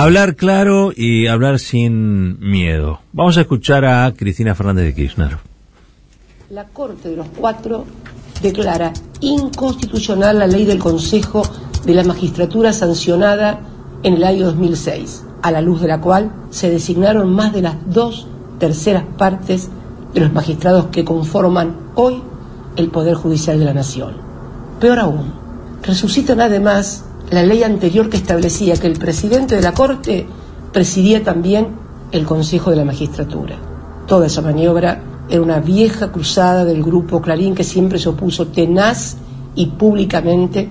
Hablar claro y hablar sin miedo. Vamos a escuchar a Cristina Fernández de Kirchner. La Corte de los Cuatro declara inconstitucional la ley del Consejo de la Magistratura sancionada en el año 2006, a la luz de la cual se designaron más de las dos terceras partes de los magistrados que conforman hoy el Poder Judicial de la Nación. Peor aún, resucitan además la ley anterior que establecía que el presidente de la Corte presidía también el Consejo de la Magistratura. Toda esa maniobra era una vieja cruzada del grupo Clarín que siempre se opuso tenaz y públicamente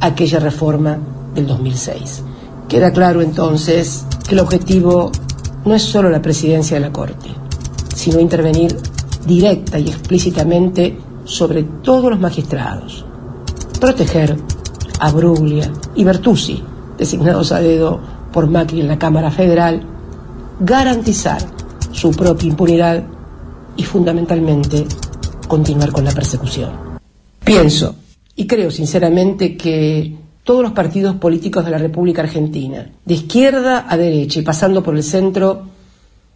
a aquella reforma del 2006. Queda claro entonces que el objetivo no es solo la presidencia de la Corte, sino intervenir directa y explícitamente sobre todos los magistrados, proteger a Bruglia y Bertuzzi, designados a dedo por Macri en la Cámara Federal, garantizar su propia impunidad y fundamentalmente continuar con la persecución. Pienso y creo sinceramente que todos los partidos políticos de la República Argentina, de izquierda a derecha y pasando por el centro,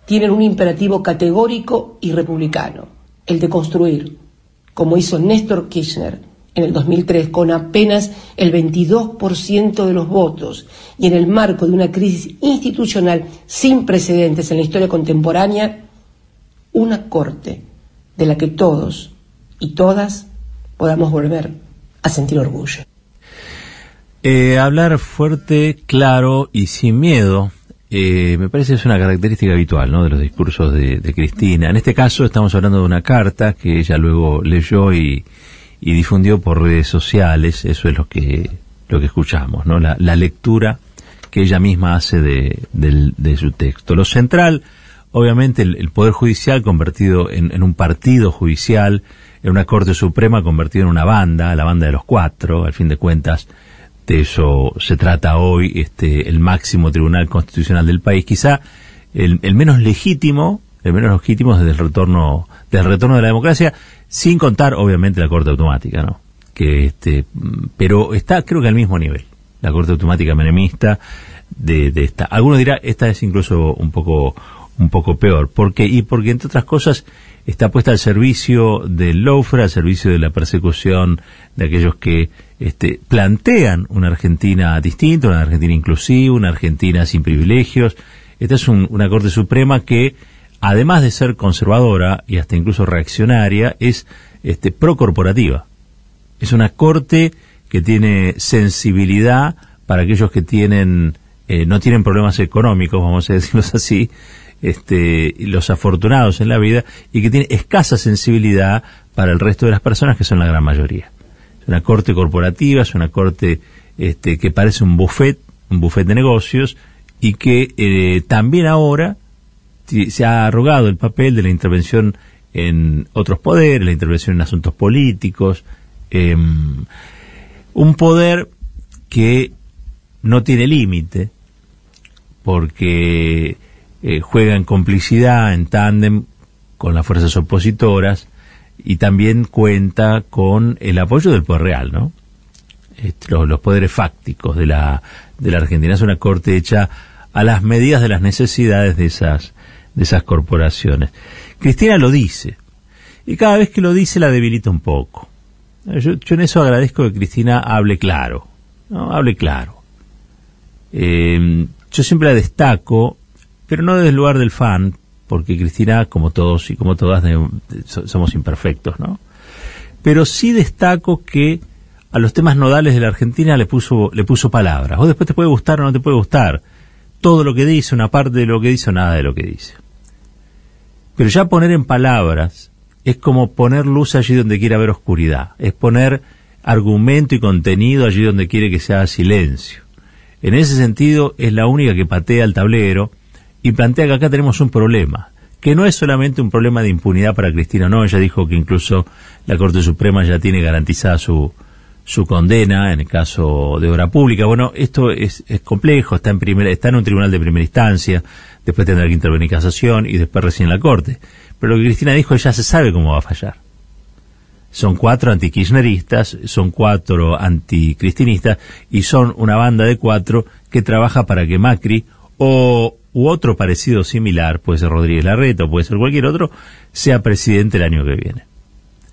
tienen un imperativo categórico y republicano, el de construir, como hizo Néstor Kirchner en el 2003 con apenas el 22% de los votos y en el marco de una crisis institucional sin precedentes en la historia contemporánea, una corte de la que todos y todas podamos volver a sentir orgullo. Eh, hablar fuerte, claro y sin miedo eh, me parece es una característica habitual ¿no? de los discursos de, Cristina. En este caso estamos hablando de una carta que ella luego leyó y, y difundió por redes sociales, eso es lo que, lo que escuchamos, ¿no? la, la lectura que ella misma hace de, de, de, su texto. Lo central, obviamente, el, Poder Judicial convertido en, en, un partido judicial, en una Corte Suprema convertida en una banda, la banda de los cuatro, al fin de cuentas, de eso se trata hoy este, el máximo tribunal constitucional del país, quizá el, el menos legítimo, el menos legítimo desde el retorno, del retorno de la democracia, sin contar obviamente la corte automática, ¿no? Que este, pero está creo que al mismo nivel, la corte automática menemista de, de esta. Algunos dirá esta es incluso un poco un poco peor, porque y porque entre otras cosas está puesta al servicio del lawfare, al servicio de la persecución de aquellos que este, plantean una Argentina distinta, una Argentina inclusiva, una Argentina sin privilegios. Esta es un, una Corte Suprema que además de ser conservadora y hasta incluso reaccionaria, es este, procorporativa. Es una corte que tiene sensibilidad para aquellos que tienen eh, no tienen problemas económicos, vamos a decirlos así, este, los afortunados en la vida, y que tiene escasa sensibilidad para el resto de las personas, que son la gran mayoría. Es una corte corporativa, es una corte este, que parece un buffet, un buffet de negocios, y que eh, también ahora se ha arrogado el papel de la intervención en otros poderes, la intervención en asuntos políticos, eh, un poder que no tiene límite, porque eh, juega en complicidad, en tándem con las fuerzas opositoras y también cuenta con el apoyo del poder real, ¿no? Este, los, los, poderes fácticos de la, de la Argentina. Es una corte hecha a las medidas de las necesidades de esas de esas corporaciones. Cristina lo dice, y cada vez que lo dice la debilita un poco. Yo, yo en eso agradezco que Cristina hable claro, ¿no? hable claro. Eh, yo siempre la destaco, pero no desde el lugar del fan, porque Cristina, como todos y como todas, somos imperfectos, ¿no? Pero sí destaco que a los temas nodales de la Argentina le puso, le puso palabras. O después te puede gustar o no te puede gustar. Todo lo que dice, una parte de lo que dice o nada de lo que dice. Pero ya poner en palabras es como poner luz allí donde quiere haber oscuridad, es poner argumento y contenido allí donde quiere que sea silencio. En ese sentido es la única que patea el tablero y plantea que acá tenemos un problema, que no es solamente un problema de impunidad para Cristina, no, ella dijo que incluso la Corte Suprema ya tiene garantizada su, su condena en el caso de obra pública. Bueno, esto es, es complejo, está en, primera, está en un tribunal de primera instancia, después tendrá que intervenir casación y después recién la Corte. Pero lo que Cristina dijo ya se sabe cómo va a fallar. Son cuatro antikirchneristas, son cuatro anticristinistas y son una banda de cuatro que trabaja para que Macri o u otro parecido similar, puede ser Rodríguez Larreta o puede ser cualquier otro, sea presidente el año que viene.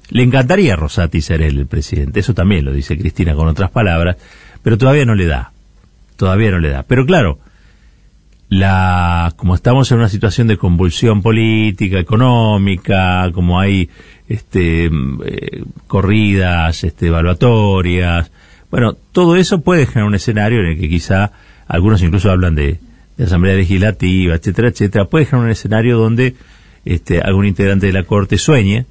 Le encantaría a Rosati ser él el presidente, eso también lo dice Cristina con otras palabras, pero todavía no le da, todavía no le da. Pero claro, la, como estamos en una situación de convulsión política, económica, como hay este, eh, corridas este, evaluatorias, bueno, todo eso puede generar un escenario en el que quizá algunos incluso hablan de, de Asamblea Legislativa, etcétera, etcétera, puede generar un escenario donde este, algún integrante de la Corte sueñe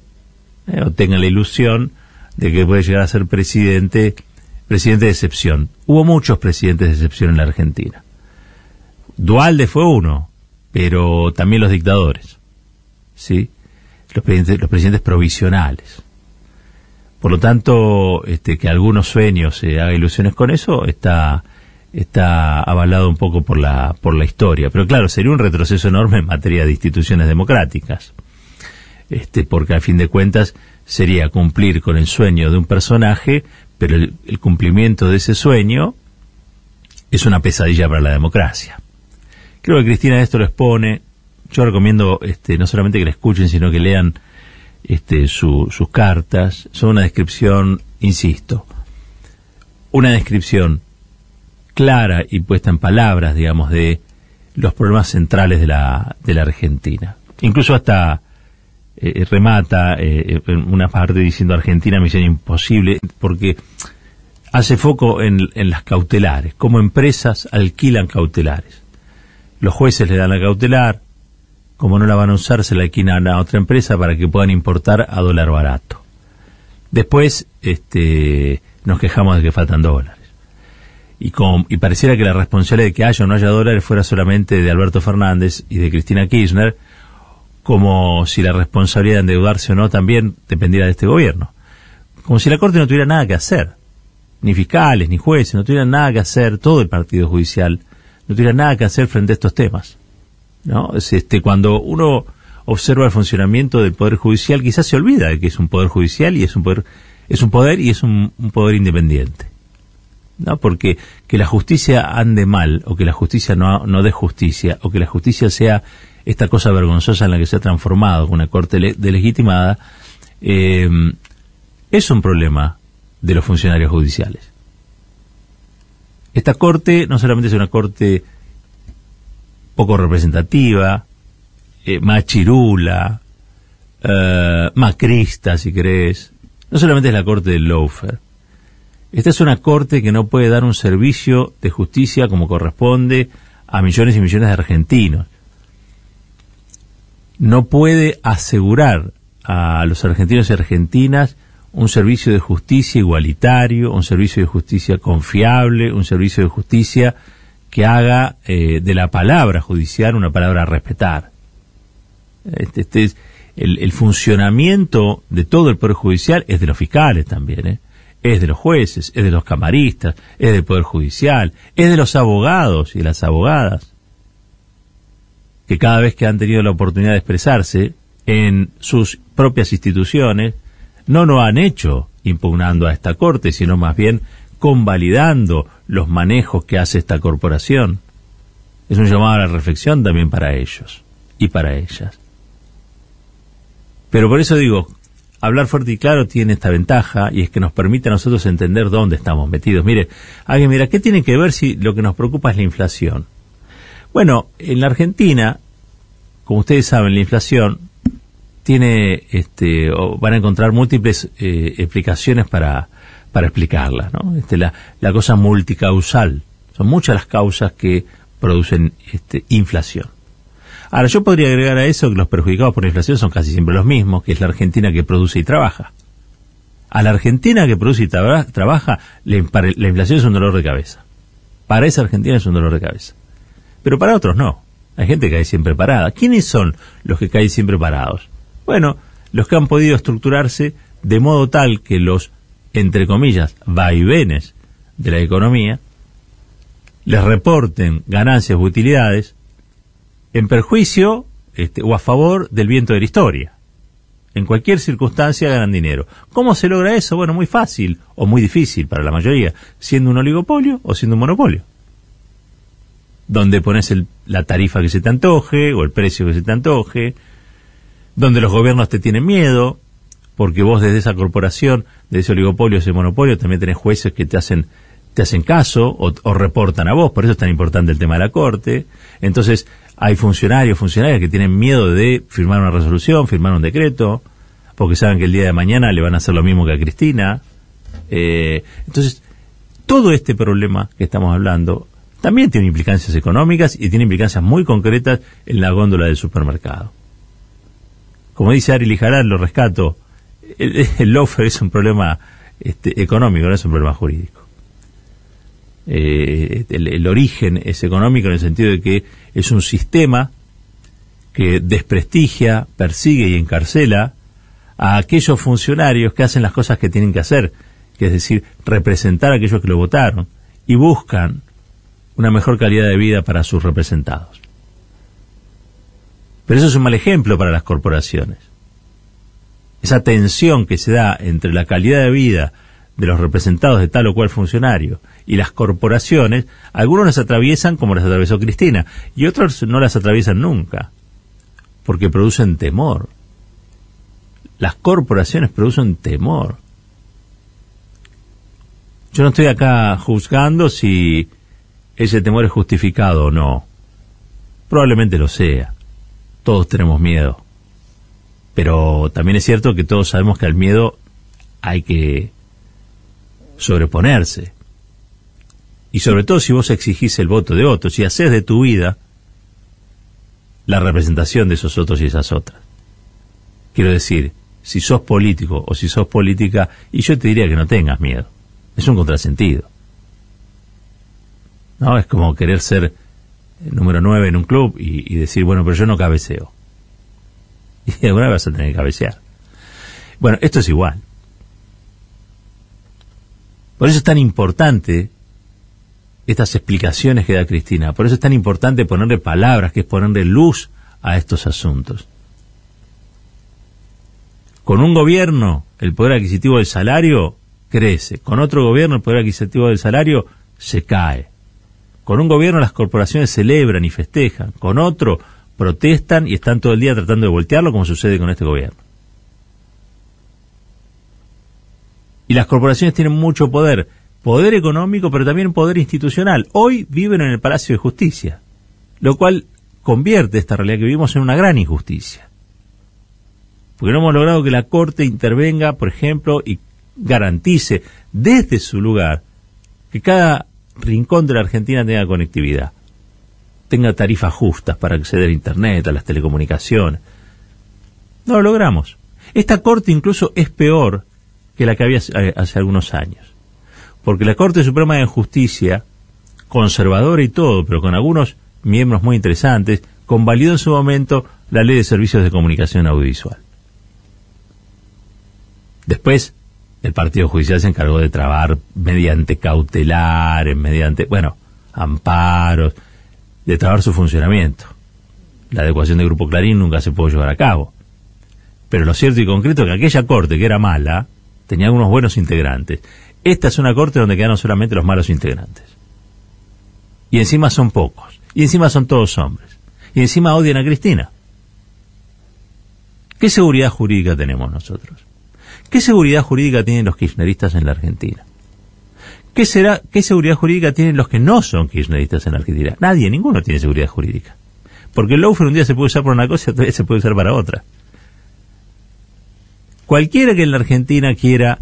eh, o tenga la ilusión de que puede llegar a ser presidente, presidente de excepción. Hubo muchos presidentes de excepción en la Argentina. Dualde fue uno, pero también los dictadores, ¿sí? Los presidentes, los presidentes provisionales. Por lo tanto, este, que algunos sueños se haga ilusiones con eso está está avalado un poco por la, por la historia. Pero claro, sería un retroceso enorme en materia de instituciones democráticas. Este, porque a fin de cuentas sería cumplir con el sueño de un personaje, pero el, cumplimiento de ese sueño es una pesadilla para la democracia. Creo que Cristina esto lo expone. Yo recomiendo este, no solamente que la escuchen, sino que lean este, sus cartas. Son una descripción, insisto, una descripción clara y puesta en palabras, digamos, de los problemas centrales de la, de la Argentina. Incluso hasta eh, remata eh, una parte diciendo Argentina misión imposible, porque hace foco en, en las cautelares, como empresas alquilan cautelares. Los jueces le dan la cautelar, como no la van a usar, se la alquilan a otra empresa para que puedan importar a dólar barato. Después este, nos quejamos de que faltan dólares y, y pareciera que la responsabilidad de que haya o no haya dólares fuera solamente de Alberto Fernández y de Cristina Kirchner, como si la responsabilidad de endeudarse o no también dependiera de este gobierno. Como si la Corte no tuviera nada que hacer, ni fiscales, ni jueces, no tuvieran nada que hacer, todo el Partido Judicial, no tuviera nada que hacer frente a estos temas. ¿no? Es este, cuando uno observa el funcionamiento del Poder Judicial, quizás se olvida de que es un Poder Judicial y es un poder, es un poder y es un poder independiente. ¿No? Porque que la justicia ande mal, o que la justicia no, no dé justicia, o que la justicia sea esta cosa vergonzosa en la que se ha transformado una corte delegitimada, eh, es un problema de los funcionarios judiciales. Esta corte no solamente es una corte poco representativa, eh, machirula, eh, macrista, si querés, no solamente es la corte del loafer, esta es una corte que no puede dar un servicio de justicia como corresponde a millones y millones de argentinos. No puede asegurar a los argentinos y argentinas un servicio de justicia igualitario, un servicio de justicia confiable, un servicio de justicia que haga eh, de la palabra judicial una palabra a respetar. Este, este es el, el, funcionamiento de todo el Poder Judicial es de los fiscales también. ¿eh? Es de los jueces, es de los camaristas, es del Poder Judicial, es de los abogados y las abogadas, que cada vez que han tenido la oportunidad de expresarse en sus propias instituciones, no lo han hecho impugnando a esta Corte, sino más bien convalidando los manejos que hace esta corporación. Es un llamado a la reflexión también para ellos y para ellas. Pero por eso digo, hablar fuerte y claro tiene esta ventaja y es que nos permite a nosotros entender dónde estamos metidos. Mire, alguien mira, ¿qué tiene que ver si lo que nos preocupa es la inflación? Bueno, en la Argentina, como ustedes saben, la inflación tiene, este, o van a encontrar múltiples eh, explicaciones para, para explicarla, ¿no? Este, la, la cosa multicausal. Son muchas las causas que producen este, inflación. Ahora, yo podría agregar a eso que los perjudicados por la inflación son casi siempre los mismos, que es la Argentina que produce y trabaja. A la Argentina que produce y trabaja, la, inflación es un dolor de cabeza. Para esa Argentina es un dolor de cabeza. Pero para otros no. Hay gente que cae siempre parada. ¿Quiénes son los que caen siempre parados? Bueno, los que han podido estructurarse de modo tal que los, entre comillas, vaivenes de la economía les reporten ganancias o utilidades en perjuicio este, o a favor del viento de la historia. En cualquier circunstancia ganan dinero. ¿Cómo se logra eso? Bueno, muy fácil o muy difícil para la mayoría, siendo un oligopolio o siendo un monopolio. donde pones la tarifa que se te antoje o el precio que se te antoje, donde los gobiernos te tienen miedo, porque vos desde esa corporación, de ese oligopolio, ese monopolio, también tenés jueces que te hacen te hacen caso o, reportan a vos, por eso es tan importante el tema de la corte. Entonces, hay funcionarios, funcionarias que tienen miedo de firmar una resolución, firmar un decreto, porque saben que el día de mañana le van a hacer lo mismo que a Cristina. Eh, entonces, todo este problema que estamos hablando también tiene implicancias económicas y tiene implicancias muy concretas en la góndola del supermercado. Como dice Ari Lijarán, lo rescato, el, el es un problema este, económico, no es un problema jurídico. Eh, el, origen es económico en el sentido de que es un sistema que desprestigia, persigue y encarcela a aquellos funcionarios que hacen las cosas que tienen que hacer, que es decir, representar a aquellos que lo votaron y buscan una mejor calidad de vida para sus representados. Pero eso es un mal ejemplo para las corporaciones. Esa tensión que se da entre la calidad de vida de los representados de tal o cual funcionario y las corporaciones, algunos las atraviesan como las atravesó Cristina y otros no las atraviesan nunca, porque producen temor. Las corporaciones producen temor. Yo no estoy acá juzgando si ese temor es justificado o no. Probablemente lo sea. Todos tenemos miedo. Pero también es cierto que todos sabemos que al miedo hay que sobreponerse. Y sobre todo si vos exigís el voto de otros y haces de tu vida la representación de esos otros y esas otras. Quiero decir, si sos político o si sos política, y yo te diría que no tengas miedo. Es un contrasentido. ¿No? Es como querer ser número 9 en un club y, y, decir, bueno, pero yo no cabeceo. Y alguna vez vas a tener que cabecear. Bueno, esto es igual. Por eso es tan importante estas explicaciones que da Cristina. Por eso es tan importante ponerle palabras, que es ponerle luz a estos asuntos. Con un gobierno, el poder adquisitivo del salario crece. Con otro gobierno, el poder adquisitivo del salario se cae. Con un gobierno, las corporaciones celebran y festejan. Con otro, protestan y están todo el día tratando de voltearlo, como sucede con este gobierno. Y las corporaciones tienen mucho poder, poder económico, pero también poder institucional. Hoy viven en el Palacio de Justicia, lo cual convierte esta realidad que vivimos en una gran injusticia. Porque no hemos logrado que la Corte intervenga, por ejemplo, y garantice desde su lugar que cada rincón de la Argentina tenga conectividad, tenga tarifas justas para acceder a Internet, a las telecomunicaciones. No lo logramos. Esta Corte incluso es peor que la que había hace algunos años. Porque la Corte Suprema de Justicia, conservadora y todo, pero con algunos miembros muy interesantes, convalidó en su momento la Ley de Servicios de Comunicación Audiovisual. Después, el Partido Judicial se encargó de trabar mediante cautelares, mediante, bueno, amparos, de trabar su funcionamiento. La adecuación del Grupo Clarín nunca se pudo llevar a cabo. Pero lo cierto y concreto es que aquella corte que era mala, tenía algunos buenos integrantes. Esta es una corte donde quedaron solamente los malos integrantes. Y encima son pocos. Y encima son todos hombres. Y encima odian a Cristina. ¿Qué seguridad jurídica tenemos nosotros? ¿Qué seguridad jurídica tienen los kirchneristas en la Argentina? ¿Qué, será, ¿Qué seguridad jurídica tienen los que no son kirchneristas en la Argentina? Nadie, ninguno tiene seguridad jurídica. Porque el lawfare un día se puede usar para una cosa y otro día se puede usar para otra. Cualquiera que en la Argentina quiera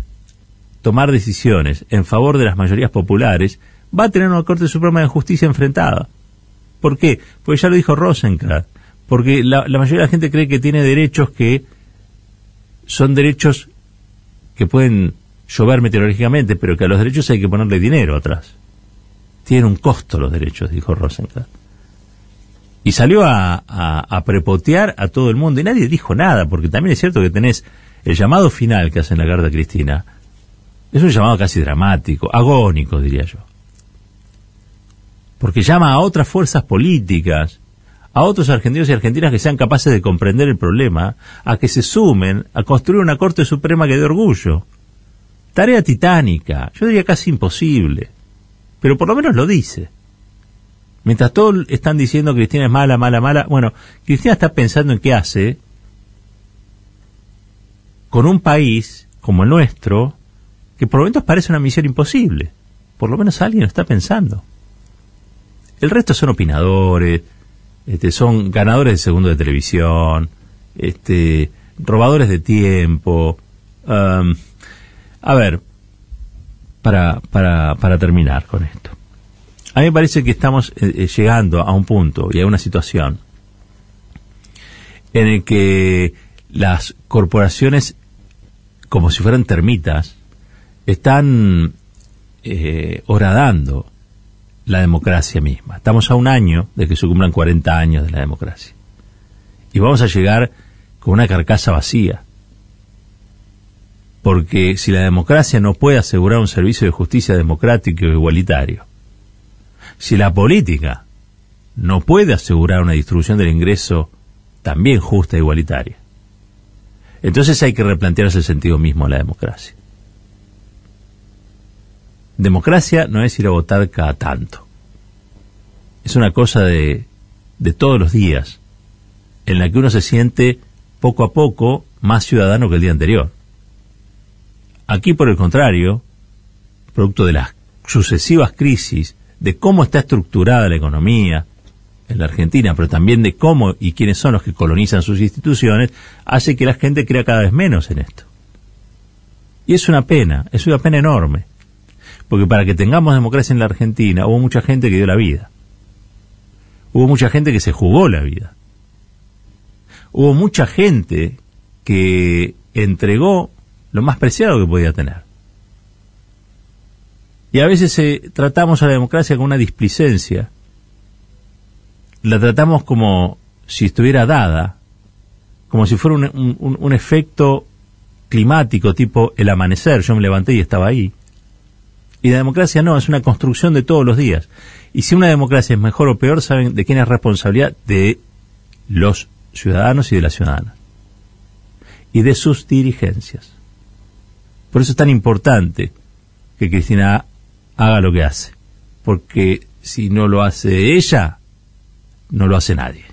tomar decisiones en favor de las mayorías populares va a tener una Corte Suprema de Justicia enfrentada. ¿Por qué? Porque ya lo dijo Rosenkrantz. Porque la, mayoría de la gente cree que tiene derechos que son derechos que pueden llover meteorológicamente, pero que a los derechos hay que ponerle dinero atrás. Tienen un costo los derechos, dijo Rosenkrantz. Y salió a, a, prepotear a todo el mundo y nadie dijo nada, porque también es cierto que tenés el llamado final que hace en la carta Cristina es un llamado casi dramático, agónico, diría yo. Porque llama a otras fuerzas políticas, a otros argentinos y argentinas que sean capaces de comprender el problema, a que se sumen a construir una Corte Suprema que dé orgullo. Tarea titánica, yo diría casi imposible, pero por lo menos lo dice. Mientras todos están diciendo Cristina es mala, mala, mala, bueno, Cristina está pensando en qué hace con un país como el nuestro, que por momentos parece una misión imposible. Por lo menos alguien lo está pensando. El resto son opinadores, este, son ganadores de segundo de televisión, este, robadores de tiempo. a ver, para, para, para terminar con esto. A mí me parece que estamos eh, eh, llegando a un punto y a una situación en el que las corporaciones, como si fueran termitas, están eh, horadando la democracia misma. Estamos a un año de que se cumplan 40 años de la democracia. Y vamos a llegar con una carcasa vacía. Porque si la democracia no puede asegurar un servicio de justicia democrático e igualitario, si la política no puede asegurar una distribución del ingreso también justa e igualitaria, entonces hay que replantearse el sentido mismo de la democracia. Democracia no es ir a votar cada tanto. Es una cosa de, de todos los días, en la que uno se siente poco a poco más ciudadano que el día anterior. Aquí, por el contrario, producto de las sucesivas crisis, de cómo está estructurada la economía en la Argentina, pero también de cómo y quiénes son los que colonizan sus instituciones, hace que la gente crea cada vez menos en esto. Y es una pena, es una pena enorme. Porque para que tengamos democracia en la Argentina hubo mucha gente que dio la vida. Hubo mucha gente que se jugó la vida. Hubo mucha gente que entregó lo más preciado que podía tener. Y a veces eh, tratamos a la democracia con una displicencia. La tratamos como si estuviera dada, como si fuera un, un efecto climático tipo el amanecer. Yo me levanté y estaba ahí. Y la democracia no, es una construcción de todos los días. Y si una democracia es mejor o peor, saben de quién es responsabilidad de los ciudadanos y de las ciudadanas. Y de sus dirigencias. Por eso es tan importante que Cristina haga lo que hace. Porque si no lo hace ella, no lo hace nadie.